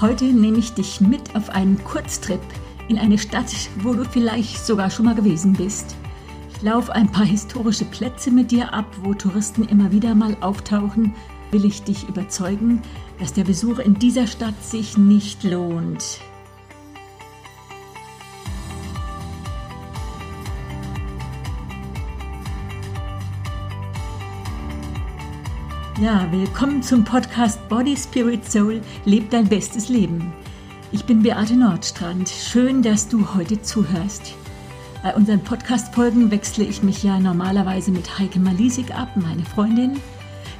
Heute nehme ich dich mit auf einen Kurztrip in eine Stadt, wo du vielleicht sogar schon mal gewesen bist. Ich laufe ein paar historische Plätze mit dir ab, wo Touristen immer wieder mal auftauchen. Will ich dich überzeugen, dass der Besuch in dieser Stadt sich nicht lohnt. Ja, willkommen zum Podcast Body, Spirit, Soul, leb dein bestes Leben. Ich bin Beate Nordstrand. Schön, dass du heute zuhörst. Bei unseren Podcast-Folgen wechsle ich mich ja normalerweise mit Heike Malisik ab, meine Freundin.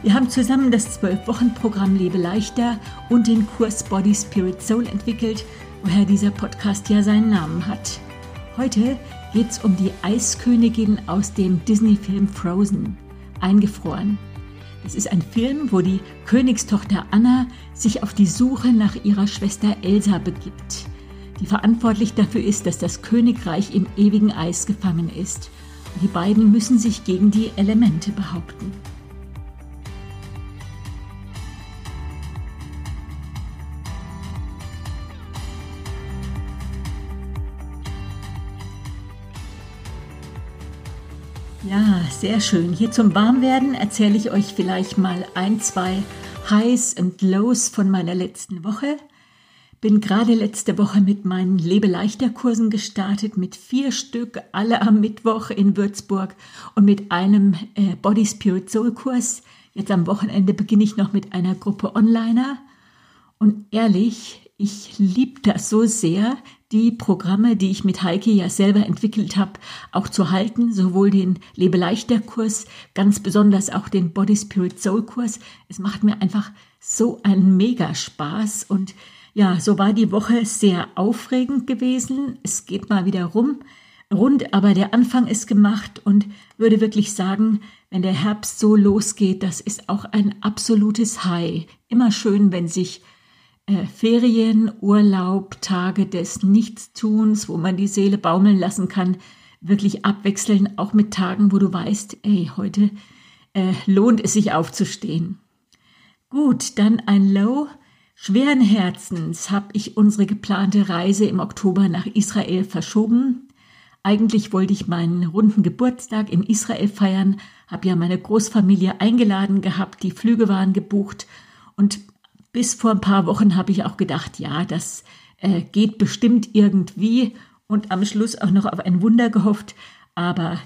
Wir haben zusammen das 12-Wochen-Programm Lebe leichter und den Kurs Body, Spirit, Soul entwickelt, woher dieser Podcast ja seinen Namen hat. Heute geht es um die Eiskönigin aus dem Disney-Film Frozen, eingefroren. Es ist ein Film, wo die Königstochter Anna sich auf die Suche nach ihrer Schwester Elsa begibt, die verantwortlich dafür ist, dass das Königreich im ewigen Eis gefangen ist. Und die beiden müssen sich gegen die Elemente behaupten. Ja, sehr schön. Hier zum Warmwerden erzähle ich euch vielleicht mal ein, zwei Highs und Lows von meiner letzten Woche. Bin gerade letzte Woche mit meinen Lebeleichter-Kursen gestartet, mit vier Stück, alle am Mittwoch in Würzburg und mit einem äh, Body Spirit Soul Kurs. Jetzt am Wochenende beginne ich noch mit einer Gruppe Onliner. Und ehrlich, ich liebe das so sehr, die Programme, die ich mit Heike ja selber entwickelt habe, auch zu halten, sowohl den Lebeleichter Kurs, ganz besonders auch den Body Spirit Soul Kurs. Es macht mir einfach so einen mega Spaß und ja, so war die Woche sehr aufregend gewesen. Es geht mal wieder rum, rund, aber der Anfang ist gemacht und würde wirklich sagen, wenn der Herbst so losgeht, das ist auch ein absolutes High. Immer schön, wenn sich äh, Ferien, Urlaub, Tage des Nichtstuns, wo man die Seele baumeln lassen kann, wirklich abwechseln, auch mit Tagen, wo du weißt, ey, heute äh, lohnt es sich aufzustehen. Gut, dann ein Low. Schweren Herzens habe ich unsere geplante Reise im Oktober nach Israel verschoben. Eigentlich wollte ich meinen runden Geburtstag in Israel feiern, habe ja meine Großfamilie eingeladen gehabt, die Flüge waren gebucht und bis vor ein paar Wochen habe ich auch gedacht, ja, das äh, geht bestimmt irgendwie und am Schluss auch noch auf ein Wunder gehofft. Aber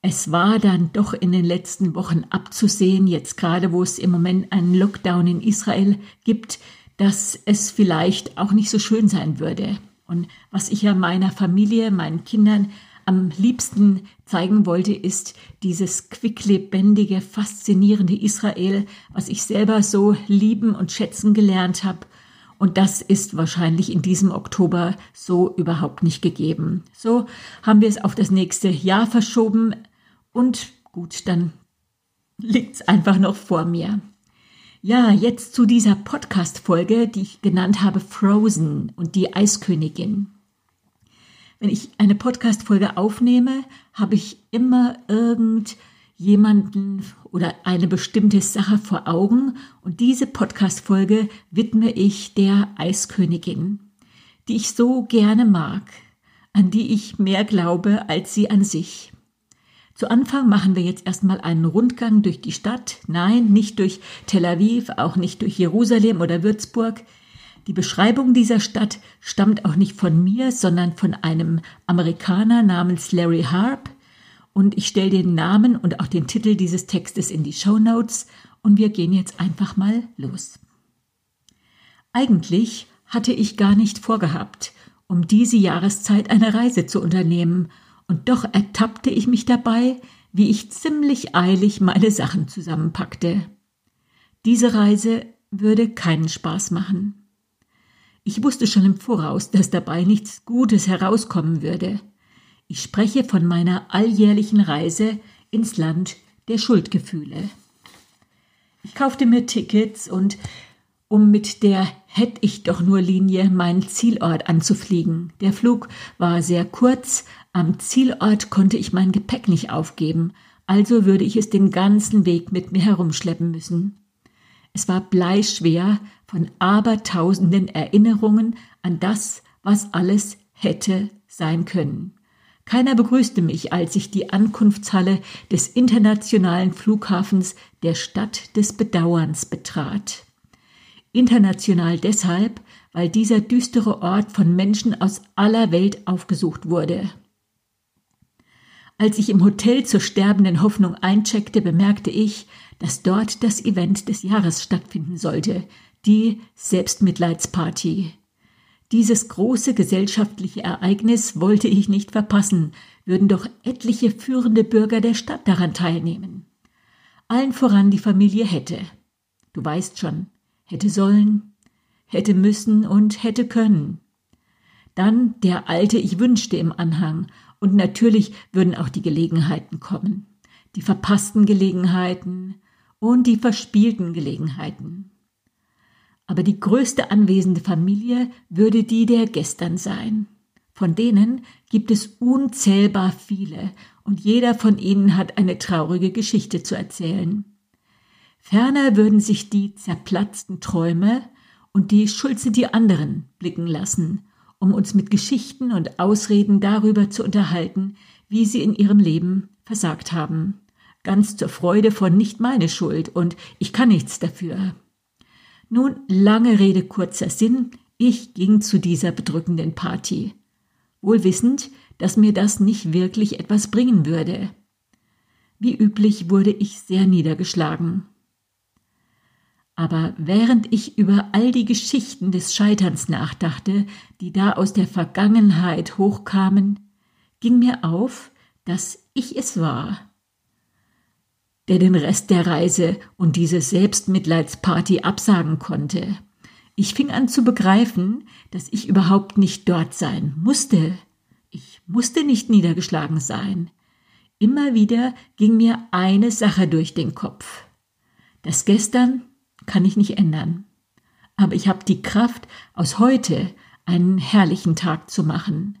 es war dann doch in den letzten Wochen abzusehen, jetzt gerade wo es im Moment einen Lockdown in Israel gibt, dass es vielleicht auch nicht so schön sein würde. Und was ich ja meiner Familie, meinen Kindern am liebsten zeigen wollte, ist dieses quicklebendige, faszinierende Israel, was ich selber so lieben und schätzen gelernt habe. Und das ist wahrscheinlich in diesem Oktober so überhaupt nicht gegeben. So haben wir es auf das nächste Jahr verschoben und gut, dann liegt es einfach noch vor mir. Ja, jetzt zu dieser Podcast-Folge, die ich genannt habe Frozen und die Eiskönigin. Wenn ich eine Podcast-Folge aufnehme, habe ich immer irgendjemanden oder eine bestimmte Sache vor Augen und diese Podcast-Folge widme ich der Eiskönigin, die ich so gerne mag, an die ich mehr glaube als sie an sich. Zu Anfang machen wir jetzt erstmal einen Rundgang durch die Stadt. Nein, nicht durch Tel Aviv, auch nicht durch Jerusalem oder Würzburg. Die Beschreibung dieser Stadt stammt auch nicht von mir, sondern von einem Amerikaner namens Larry Harp. Und ich stelle den Namen und auch den Titel dieses Textes in die Show Notes und wir gehen jetzt einfach mal los. Eigentlich hatte ich gar nicht vorgehabt, um diese Jahreszeit eine Reise zu unternehmen, und doch ertappte ich mich dabei, wie ich ziemlich eilig meine Sachen zusammenpackte. Diese Reise würde keinen Spaß machen. Ich wusste schon im Voraus, dass dabei nichts Gutes herauskommen würde. Ich spreche von meiner alljährlichen Reise ins Land der Schuldgefühle. Ich kaufte mir Tickets und um mit der hätt ich doch nur Linie meinen Zielort anzufliegen. Der Flug war sehr kurz, am Zielort konnte ich mein Gepäck nicht aufgeben, also würde ich es den ganzen Weg mit mir herumschleppen müssen. Es war bleischwer von abertausenden Erinnerungen an das, was alles hätte sein können. Keiner begrüßte mich, als ich die Ankunftshalle des internationalen Flughafens der Stadt des Bedauerns betrat. International deshalb, weil dieser düstere Ort von Menschen aus aller Welt aufgesucht wurde. Als ich im Hotel zur sterbenden Hoffnung eincheckte, bemerkte ich, dass dort das Event des Jahres stattfinden sollte, die Selbstmitleidsparty. Dieses große gesellschaftliche Ereignis wollte ich nicht verpassen, würden doch etliche führende Bürger der Stadt daran teilnehmen. Allen voran die Familie hätte. Du weißt schon, hätte sollen, hätte müssen und hätte können. Dann der alte Ich wünschte im Anhang, und natürlich würden auch die Gelegenheiten kommen, die verpassten Gelegenheiten und die verspielten Gelegenheiten. Aber die größte anwesende Familie würde die der gestern sein. Von denen gibt es unzählbar viele, und jeder von ihnen hat eine traurige Geschichte zu erzählen. Ferner würden sich die zerplatzten Träume und die Schulze die anderen blicken lassen, um uns mit Geschichten und Ausreden darüber zu unterhalten, wie sie in ihrem Leben versagt haben. Ganz zur Freude von nicht meine Schuld und ich kann nichts dafür. Nun, lange Rede, kurzer Sinn, ich ging zu dieser bedrückenden Party. Wohl wissend, dass mir das nicht wirklich etwas bringen würde. Wie üblich wurde ich sehr niedergeschlagen. Aber während ich über all die Geschichten des Scheiterns nachdachte, die da aus der Vergangenheit hochkamen, ging mir auf, dass ich es war, der den Rest der Reise und diese Selbstmitleidsparty absagen konnte. Ich fing an zu begreifen, dass ich überhaupt nicht dort sein musste. Ich musste nicht niedergeschlagen sein. Immer wieder ging mir eine Sache durch den Kopf. Das Gestern kann ich nicht ändern. Aber ich habe die Kraft, aus heute einen herrlichen Tag zu machen.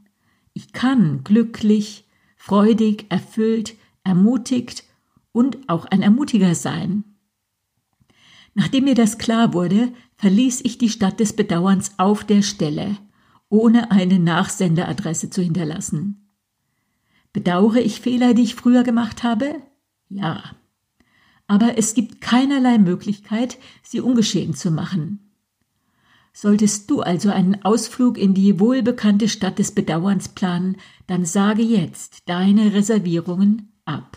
Ich kann glücklich, freudig, erfüllt, ermutigt und auch ein Ermutiger sein. Nachdem mir das klar wurde, verließ ich die Stadt des Bedauerns auf der Stelle, ohne eine Nachsenderadresse zu hinterlassen. Bedauere ich Fehler, die ich früher gemacht habe? Ja aber es gibt keinerlei Möglichkeit, sie ungeschehen zu machen. Solltest du also einen Ausflug in die wohlbekannte Stadt des Bedauerns planen, dann sage jetzt deine Reservierungen ab.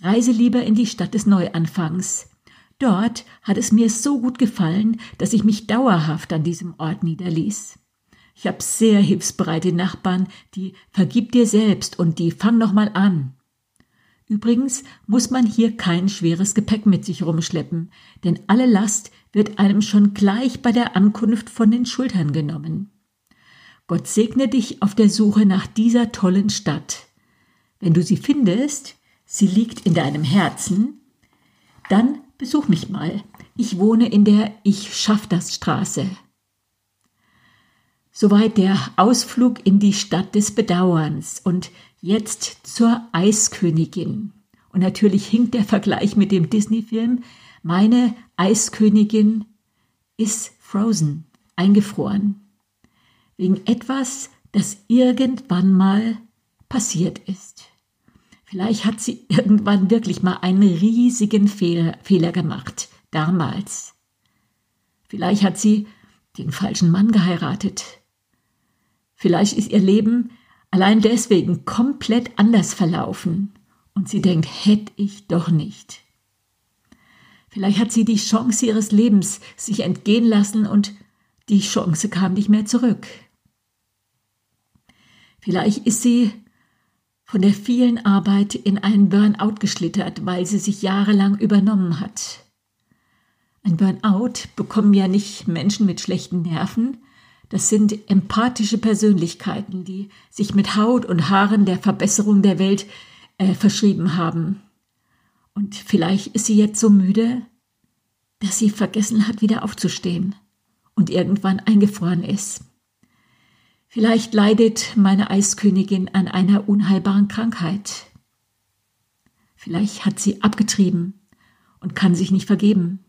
Reise lieber in die Stadt des Neuanfangs. Dort hat es mir so gut gefallen, dass ich mich dauerhaft an diesem Ort niederließ. Ich habe sehr hilfsbereite Nachbarn, die vergib dir selbst und die fang noch mal an. Übrigens muss man hier kein schweres Gepäck mit sich rumschleppen, denn alle Last wird einem schon gleich bei der Ankunft von den Schultern genommen. Gott segne dich auf der Suche nach dieser tollen Stadt. Wenn du sie findest, sie liegt in deinem Herzen, dann besuch mich mal. Ich wohne in der Ich schaff das Straße. Soweit der Ausflug in die Stadt des Bedauerns und Jetzt zur Eiskönigin. Und natürlich hinkt der Vergleich mit dem Disney-Film. Meine Eiskönigin ist frozen, eingefroren. Wegen etwas, das irgendwann mal passiert ist. Vielleicht hat sie irgendwann wirklich mal einen riesigen Fehler, Fehler gemacht, damals. Vielleicht hat sie den falschen Mann geheiratet. Vielleicht ist ihr Leben allein deswegen komplett anders verlaufen und sie denkt, hätte ich doch nicht. Vielleicht hat sie die Chance ihres Lebens sich entgehen lassen und die Chance kam nicht mehr zurück. Vielleicht ist sie von der vielen Arbeit in einen Burnout geschlittert, weil sie sich jahrelang übernommen hat. Ein Burnout bekommen ja nicht Menschen mit schlechten Nerven, das sind empathische Persönlichkeiten, die sich mit Haut und Haaren der Verbesserung der Welt äh, verschrieben haben. Und vielleicht ist sie jetzt so müde, dass sie vergessen hat, wieder aufzustehen und irgendwann eingefroren ist. Vielleicht leidet meine Eiskönigin an einer unheilbaren Krankheit. Vielleicht hat sie abgetrieben und kann sich nicht vergeben.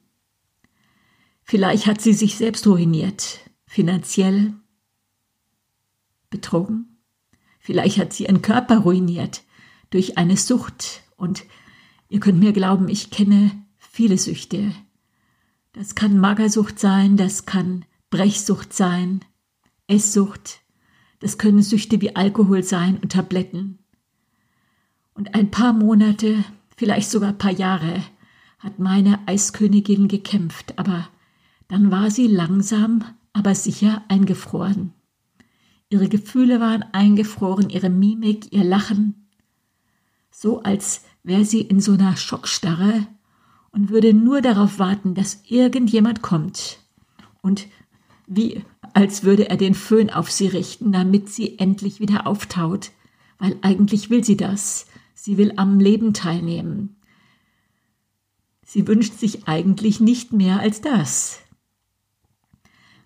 Vielleicht hat sie sich selbst ruiniert, finanziell betrogen. Vielleicht hat sie ihren Körper ruiniert durch eine Sucht. Und ihr könnt mir glauben, ich kenne viele Süchte. Das kann Magersucht sein, das kann Brechsucht sein, Esssucht, das können Süchte wie Alkohol sein und Tabletten. Und ein paar Monate, vielleicht sogar ein paar Jahre, hat meine Eiskönigin gekämpft, aber dann war sie langsam, aber sicher eingefroren. Ihre Gefühle waren eingefroren, ihre Mimik, ihr Lachen, so als wäre sie in so einer Schockstarre und würde nur darauf warten, dass irgendjemand kommt und wie als würde er den Föhn auf sie richten, damit sie endlich wieder auftaut, weil eigentlich will sie das. Sie will am Leben teilnehmen. Sie wünscht sich eigentlich nicht mehr als das.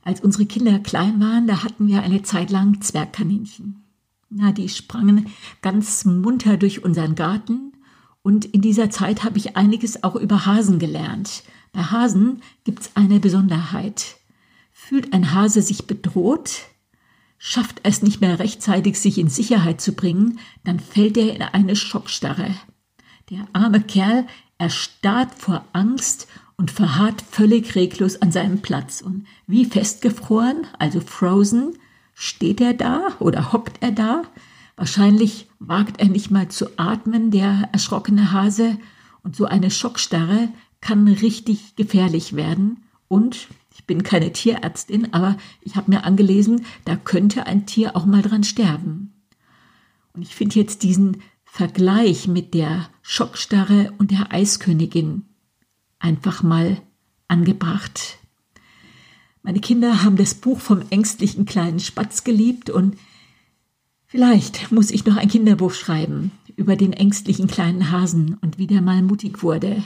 Als unsere Kinder klein waren, da hatten wir eine Zeit lang Zwergkaninchen. Na, die sprangen ganz munter durch unseren Garten und in dieser Zeit habe ich einiges auch über Hasen gelernt. Bei Hasen gibt's eine Besonderheit. Fühlt ein Hase sich bedroht, schafft es nicht mehr rechtzeitig, sich in Sicherheit zu bringen, dann fällt er in eine Schockstarre. Der arme Kerl erstarrt vor Angst und verharrt völlig reglos an seinem Platz. Und wie festgefroren, also frozen, steht er da oder hockt er da. Wahrscheinlich wagt er nicht mal zu atmen, der erschrockene Hase. Und so eine Schockstarre kann richtig gefährlich werden. Und bin keine Tierärztin, aber ich habe mir angelesen, da könnte ein Tier auch mal dran sterben. Und ich finde jetzt diesen Vergleich mit der Schockstarre und der Eiskönigin einfach mal angebracht. Meine Kinder haben das Buch vom ängstlichen kleinen Spatz geliebt und vielleicht muss ich noch ein Kinderbuch schreiben über den ängstlichen kleinen Hasen und wie der mal mutig wurde.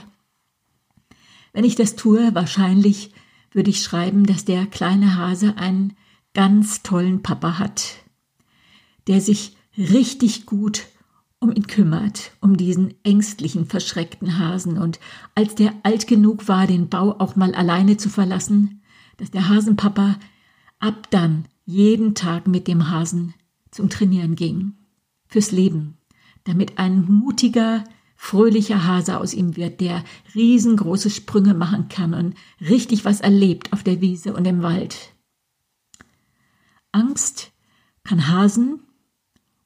Wenn ich das tue, wahrscheinlich würde ich schreiben, dass der kleine Hase einen ganz tollen Papa hat, der sich richtig gut um ihn kümmert, um diesen ängstlichen, verschreckten Hasen. Und als der alt genug war, den Bau auch mal alleine zu verlassen, dass der Hasenpapa ab dann jeden Tag mit dem Hasen zum Trainieren ging. Fürs Leben. Damit ein mutiger, fröhlicher Hase aus ihm wird, der riesengroße Sprünge machen kann und richtig was erlebt auf der Wiese und im Wald. Angst kann Hasen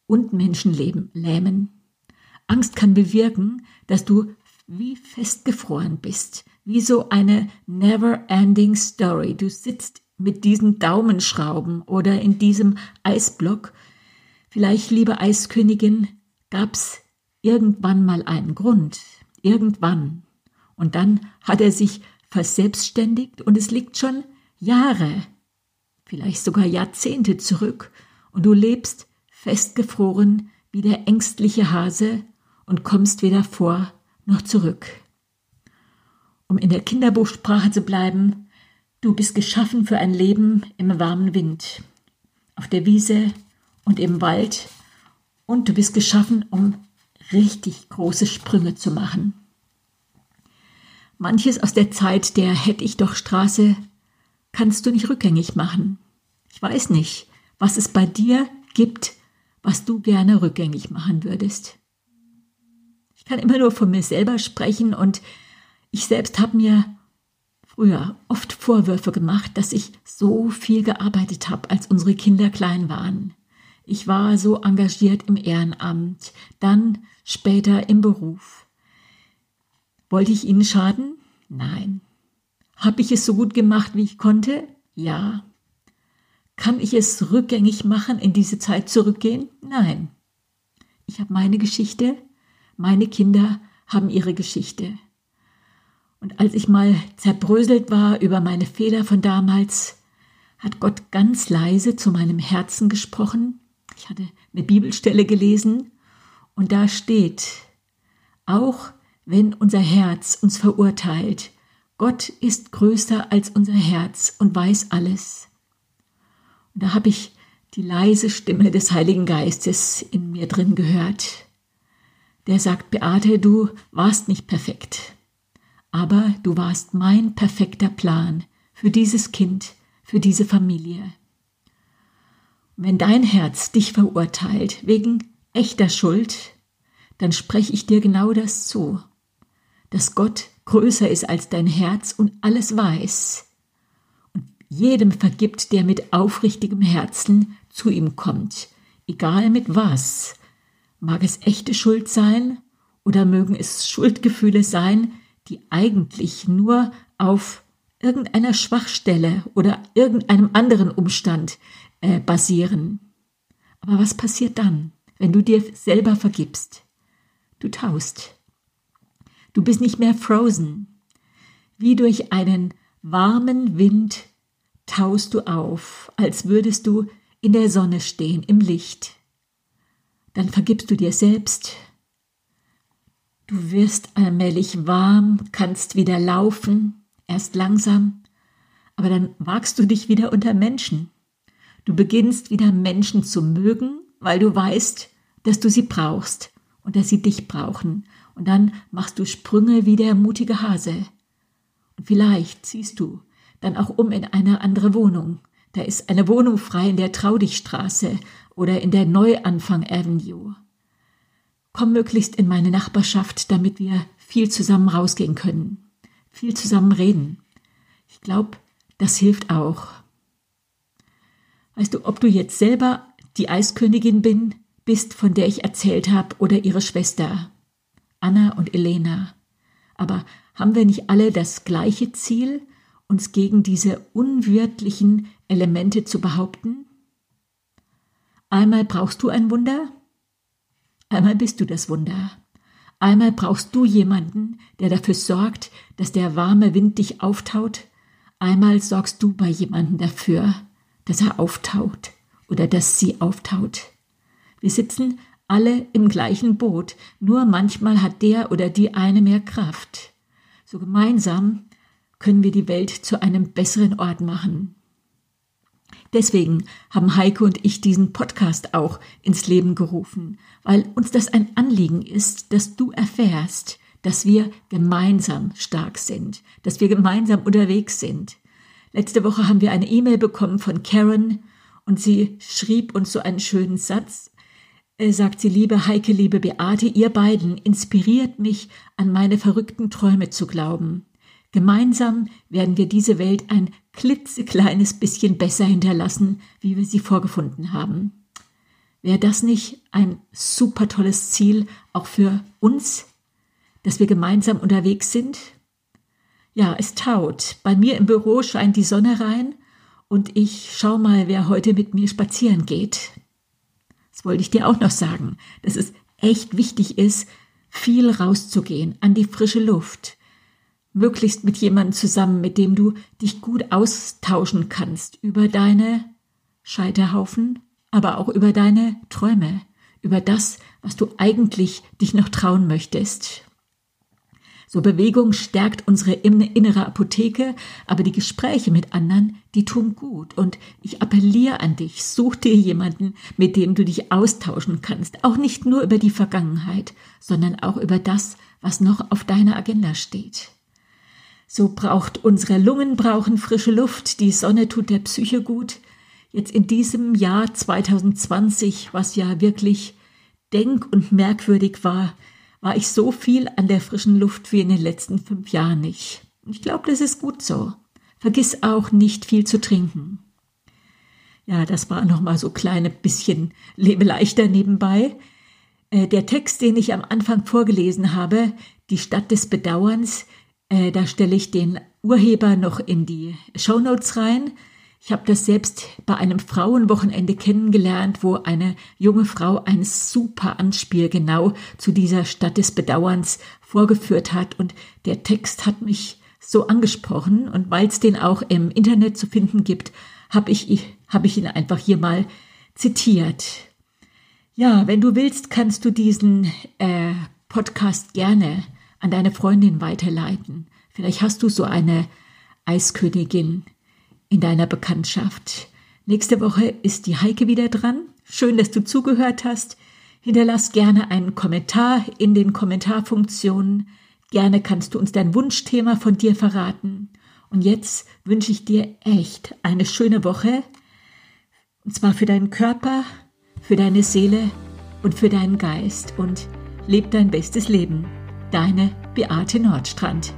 und Menschenleben lähmen. Angst kann bewirken, dass du wie festgefroren bist, wie so eine never-ending Story. Du sitzt mit diesen Daumenschrauben oder in diesem Eisblock. Vielleicht, liebe Eiskönigin, gab's irgendwann mal einen Grund. Irgendwann. Und dann hat er sich verselbstständigt und es liegt schon Jahre, vielleicht sogar Jahrzehnte zurück und du lebst festgefroren wie der ängstliche Hase und kommst weder vor noch zurück. Um in der Kinderbuchsprache zu bleiben, du bist geschaffen für ein Leben im warmen Wind, auf der Wiese und im Wald, und du bist geschaffen, um richtig große Sprünge zu machen. Manches aus der Zeit der Hätt ich doch Straße kannst du nicht rückgängig machen. Ich weiß nicht, was es bei dir gibt, was du gerne rückgängig machen würdest. Ich kann immer nur von mir selber sprechen und ich selbst habe mir früher oft Vorwürfe gemacht, dass ich so viel gearbeitet habe, als unsere Kinder klein waren. Ich war so engagiert im Ehrenamt, dann später im Beruf. Wollte ich ihnen schaden? Nein. Habe ich es so gut gemacht, wie ich konnte? Ja. Kann ich es rückgängig machen, in diese Zeit zurückgehen? Nein. Ich habe meine Geschichte, meine Kinder haben ihre Geschichte. Und als ich mal zerbröselt war über meine Fehler von damals, hat Gott ganz leise zu meinem Herzen gesprochen. Ich hatte eine Bibelstelle gelesen und da steht, auch wenn unser Herz uns verurteilt, Gott ist größer als unser Herz und weiß alles. Und da habe ich die leise Stimme des Heiligen Geistes in mir drin gehört. Der sagt, Beate, du warst nicht perfekt, aber du warst mein perfekter Plan für dieses Kind, für diese Familie. Wenn dein Herz dich verurteilt wegen echter Schuld, dann spreche ich dir genau das zu, dass Gott größer ist als dein Herz und alles weiß und jedem vergibt, der mit aufrichtigem Herzen zu ihm kommt, egal mit was. Mag es echte Schuld sein oder mögen es Schuldgefühle sein, die eigentlich nur auf irgendeiner Schwachstelle oder irgendeinem anderen Umstand äh, basieren. Aber was passiert dann, wenn du dir selber vergibst? Du taust. Du bist nicht mehr frozen. Wie durch einen warmen Wind taust du auf, als würdest du in der Sonne stehen, im Licht. Dann vergibst du dir selbst. Du wirst allmählich warm, kannst wieder laufen, erst langsam, aber dann wagst du dich wieder unter Menschen. Du beginnst wieder Menschen zu mögen, weil du weißt, dass du sie brauchst und dass sie dich brauchen. Und dann machst du Sprünge wie der mutige Hase. Und vielleicht ziehst du dann auch um in eine andere Wohnung. Da ist eine Wohnung frei in der Traudichstraße oder in der Neuanfang Avenue. Komm möglichst in meine Nachbarschaft, damit wir viel zusammen rausgehen können, viel zusammen reden. Ich glaube, das hilft auch. Weißt du, ob du jetzt selber die Eiskönigin bin, bist, von der ich erzählt habe, oder ihre Schwester, Anna und Elena. Aber haben wir nicht alle das gleiche Ziel, uns gegen diese unwirtlichen Elemente zu behaupten? Einmal brauchst du ein Wunder, einmal bist du das Wunder. Einmal brauchst du jemanden, der dafür sorgt, dass der warme Wind dich auftaut. Einmal sorgst du bei jemandem dafür, dass er auftaut oder dass sie auftaut. Wir sitzen alle im gleichen Boot, nur manchmal hat der oder die eine mehr Kraft. So gemeinsam können wir die Welt zu einem besseren Ort machen. Deswegen haben Heike und ich diesen Podcast auch ins Leben gerufen, weil uns das ein Anliegen ist, dass du erfährst, dass wir gemeinsam stark sind, dass wir gemeinsam unterwegs sind. Letzte Woche haben wir eine E-Mail bekommen von Karen und sie schrieb uns so einen schönen Satz. Äh, sagt sie, liebe Heike, liebe Beate, ihr beiden inspiriert mich, an meine verrückten Träume zu glauben. Gemeinsam werden wir diese Welt ein klitzekleines bisschen besser hinterlassen, wie wir sie vorgefunden haben. Wäre das nicht ein super tolles Ziel auch für uns, dass wir gemeinsam unterwegs sind? Ja, es taut. Bei mir im Büro scheint die Sonne rein und ich schau mal, wer heute mit mir spazieren geht. Das wollte ich dir auch noch sagen, dass es echt wichtig ist, viel rauszugehen, an die frische Luft, möglichst mit jemandem zusammen, mit dem du dich gut austauschen kannst über deine Scheiterhaufen, aber auch über deine Träume, über das, was du eigentlich dich noch trauen möchtest. So Bewegung stärkt unsere innere Apotheke, aber die Gespräche mit anderen, die tun gut. Und ich appelliere an dich, such dir jemanden, mit dem du dich austauschen kannst. Auch nicht nur über die Vergangenheit, sondern auch über das, was noch auf deiner Agenda steht. So braucht unsere Lungen brauchen frische Luft, die Sonne tut der Psyche gut. Jetzt in diesem Jahr 2020, was ja wirklich denk- und merkwürdig war, war ich so viel an der frischen Luft wie in den letzten fünf Jahren nicht. Ich glaube, das ist gut so. Vergiss auch nicht viel zu trinken. Ja, das war noch mal so kleine bisschen lebe leichter nebenbei. Äh, der Text, den ich am Anfang vorgelesen habe, die Stadt des Bedauerns, äh, da stelle ich den Urheber noch in die Show Notes rein. Ich habe das selbst bei einem Frauenwochenende kennengelernt, wo eine junge Frau ein super Anspiel genau zu dieser Stadt des Bedauerns vorgeführt hat und der Text hat mich so angesprochen und weil es den auch im Internet zu finden gibt, habe ich, hab ich ihn einfach hier mal zitiert. Ja, wenn du willst, kannst du diesen äh, Podcast gerne an deine Freundin weiterleiten. Vielleicht hast du so eine Eiskönigin, in deiner Bekanntschaft. Nächste Woche ist die Heike wieder dran. Schön, dass du zugehört hast. Hinterlass gerne einen Kommentar in den Kommentarfunktionen. Gerne kannst du uns dein Wunschthema von dir verraten. Und jetzt wünsche ich dir echt eine schöne Woche. Und zwar für deinen Körper, für deine Seele und für deinen Geist. Und leb dein bestes Leben. Deine Beate Nordstrand.